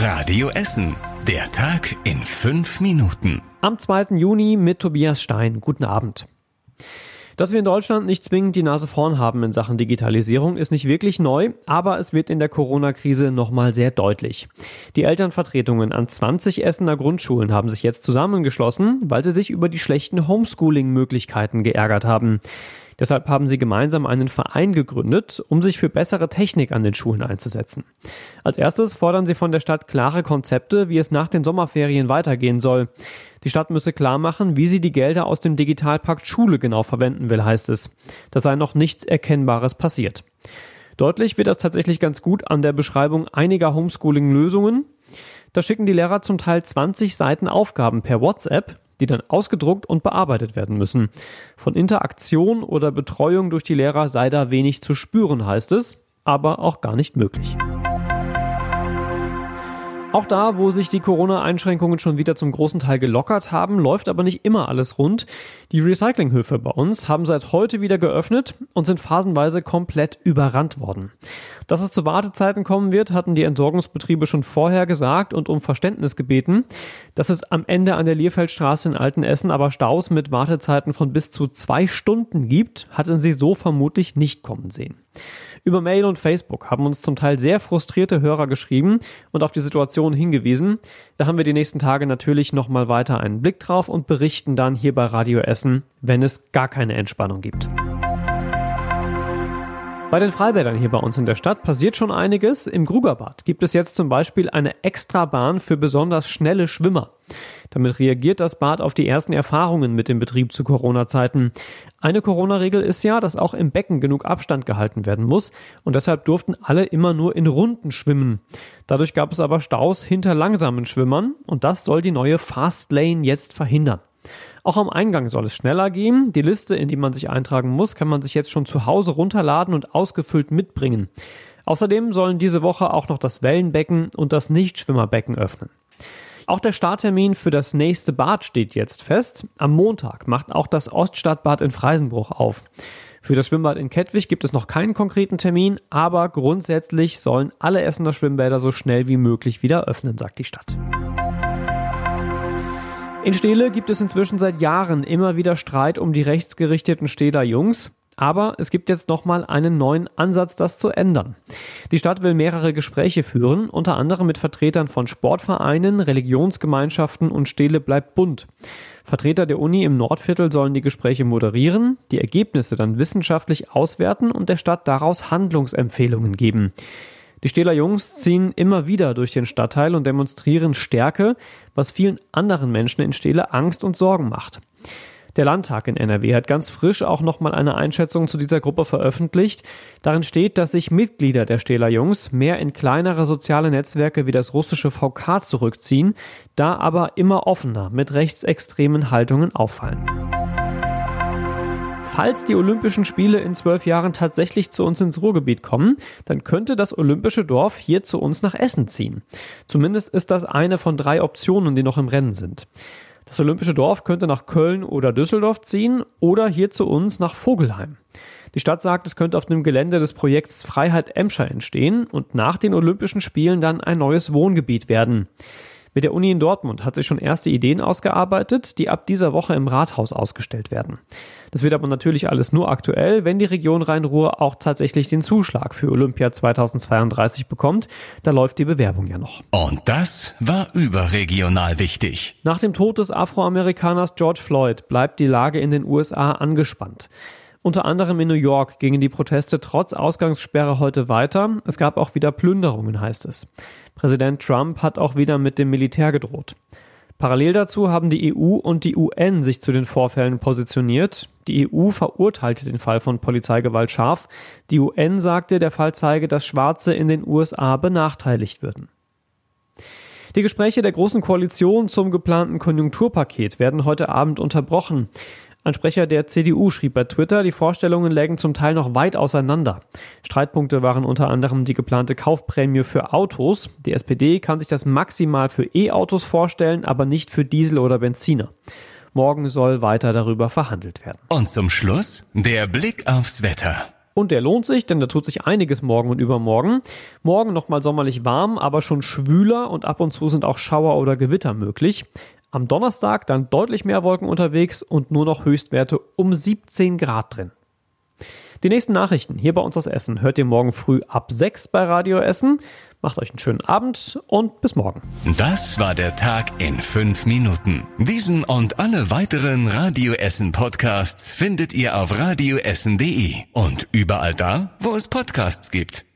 Radio Essen. Der Tag in fünf Minuten. Am 2. Juni mit Tobias Stein. Guten Abend. Dass wir in Deutschland nicht zwingend die Nase vorn haben in Sachen Digitalisierung, ist nicht wirklich neu, aber es wird in der Corona-Krise nochmal sehr deutlich. Die Elternvertretungen an 20 Essener Grundschulen haben sich jetzt zusammengeschlossen, weil sie sich über die schlechten Homeschooling-Möglichkeiten geärgert haben. Deshalb haben sie gemeinsam einen Verein gegründet, um sich für bessere Technik an den Schulen einzusetzen. Als erstes fordern sie von der Stadt klare Konzepte, wie es nach den Sommerferien weitergehen soll. Die Stadt müsse klar machen, wie sie die Gelder aus dem Digitalpakt Schule genau verwenden will, heißt es. Da sei noch nichts Erkennbares passiert. Deutlich wird das tatsächlich ganz gut an der Beschreibung einiger Homeschooling-Lösungen. Da schicken die Lehrer zum Teil 20 Seiten Aufgaben per WhatsApp, die dann ausgedruckt und bearbeitet werden müssen. Von Interaktion oder Betreuung durch die Lehrer sei da wenig zu spüren, heißt es, aber auch gar nicht möglich. Auch da, wo sich die Corona-Einschränkungen schon wieder zum großen Teil gelockert haben, läuft aber nicht immer alles rund. Die Recyclinghöfe bei uns haben seit heute wieder geöffnet und sind phasenweise komplett überrannt worden. Dass es zu Wartezeiten kommen wird, hatten die Entsorgungsbetriebe schon vorher gesagt und um Verständnis gebeten. Dass es am Ende an der Lierfeldstraße in Altenessen aber Staus mit Wartezeiten von bis zu zwei Stunden gibt, hatten sie so vermutlich nicht kommen sehen. Über Mail und Facebook haben uns zum Teil sehr frustrierte Hörer geschrieben und auf die Situation hingewiesen. Da haben wir die nächsten Tage natürlich nochmal weiter einen Blick drauf und berichten dann hier bei Radio Essen, wenn es gar keine Entspannung gibt. Bei den Freibädern hier bei uns in der Stadt passiert schon einiges. Im Grugerbad gibt es jetzt zum Beispiel eine Extrabahn für besonders schnelle Schwimmer. Damit reagiert das Bad auf die ersten Erfahrungen mit dem Betrieb zu Corona-Zeiten. Eine Corona-Regel ist ja, dass auch im Becken genug Abstand gehalten werden muss und deshalb durften alle immer nur in Runden schwimmen. Dadurch gab es aber Staus hinter langsamen Schwimmern und das soll die neue Fast Lane jetzt verhindern. Auch am Eingang soll es schneller gehen. Die Liste, in die man sich eintragen muss, kann man sich jetzt schon zu Hause runterladen und ausgefüllt mitbringen. Außerdem sollen diese Woche auch noch das Wellenbecken und das Nichtschwimmerbecken öffnen. Auch der Starttermin für das nächste Bad steht jetzt fest. Am Montag macht auch das Oststadtbad in Freisenbruch auf. Für das Schwimmbad in Kettwig gibt es noch keinen konkreten Termin, aber grundsätzlich sollen alle Essener Schwimmbäder so schnell wie möglich wieder öffnen, sagt die Stadt. In Stele gibt es inzwischen seit Jahren immer wieder Streit um die rechtsgerichteten Stehler Jungs. Aber es gibt jetzt nochmal einen neuen Ansatz, das zu ändern. Die Stadt will mehrere Gespräche führen, unter anderem mit Vertretern von Sportvereinen, Religionsgemeinschaften und Stele bleibt bunt. Vertreter der Uni im Nordviertel sollen die Gespräche moderieren, die Ergebnisse dann wissenschaftlich auswerten und der Stadt daraus Handlungsempfehlungen geben. Die Stähler Jungs ziehen immer wieder durch den Stadtteil und demonstrieren Stärke, was vielen anderen Menschen in Stähle Angst und Sorgen macht. Der Landtag in NRW hat ganz frisch auch nochmal eine Einschätzung zu dieser Gruppe veröffentlicht. Darin steht, dass sich Mitglieder der Stähler Jungs mehr in kleinere soziale Netzwerke wie das russische VK zurückziehen, da aber immer offener mit rechtsextremen Haltungen auffallen. Falls die Olympischen Spiele in zwölf Jahren tatsächlich zu uns ins Ruhrgebiet kommen, dann könnte das Olympische Dorf hier zu uns nach Essen ziehen. Zumindest ist das eine von drei Optionen, die noch im Rennen sind. Das Olympische Dorf könnte nach Köln oder Düsseldorf ziehen oder hier zu uns nach Vogelheim. Die Stadt sagt, es könnte auf dem Gelände des Projekts Freiheit Emscher entstehen und nach den Olympischen Spielen dann ein neues Wohngebiet werden. Mit der Uni in Dortmund hat sich schon erste Ideen ausgearbeitet, die ab dieser Woche im Rathaus ausgestellt werden. Das wird aber natürlich alles nur aktuell, wenn die Region Rhein-Ruhr auch tatsächlich den Zuschlag für Olympia 2032 bekommt. Da läuft die Bewerbung ja noch. Und das war überregional wichtig. Nach dem Tod des Afroamerikaners George Floyd bleibt die Lage in den USA angespannt. Unter anderem in New York gingen die Proteste trotz Ausgangssperre heute weiter. Es gab auch wieder Plünderungen, heißt es. Präsident Trump hat auch wieder mit dem Militär gedroht. Parallel dazu haben die EU und die UN sich zu den Vorfällen positioniert. Die EU verurteilte den Fall von Polizeigewalt scharf. Die UN sagte, der Fall zeige, dass Schwarze in den USA benachteiligt würden. Die Gespräche der Großen Koalition zum geplanten Konjunkturpaket werden heute Abend unterbrochen. Ein Sprecher der CDU schrieb bei Twitter, die Vorstellungen lägen zum Teil noch weit auseinander. Streitpunkte waren unter anderem die geplante Kaufprämie für Autos. Die SPD kann sich das maximal für E-Autos vorstellen, aber nicht für Diesel oder Benziner. Morgen soll weiter darüber verhandelt werden. Und zum Schluss der Blick aufs Wetter. Und der lohnt sich, denn da tut sich einiges morgen und übermorgen. Morgen nochmal sommerlich warm, aber schon schwüler und ab und zu sind auch Schauer oder Gewitter möglich. Am Donnerstag dann deutlich mehr Wolken unterwegs und nur noch Höchstwerte um 17 Grad drin. Die nächsten Nachrichten hier bei uns aus Essen hört ihr morgen früh ab 6 bei Radio Essen. Macht euch einen schönen Abend und bis morgen. Das war der Tag in fünf Minuten. Diesen und alle weiteren Radio Essen Podcasts findet ihr auf radioessen.de und überall da, wo es Podcasts gibt.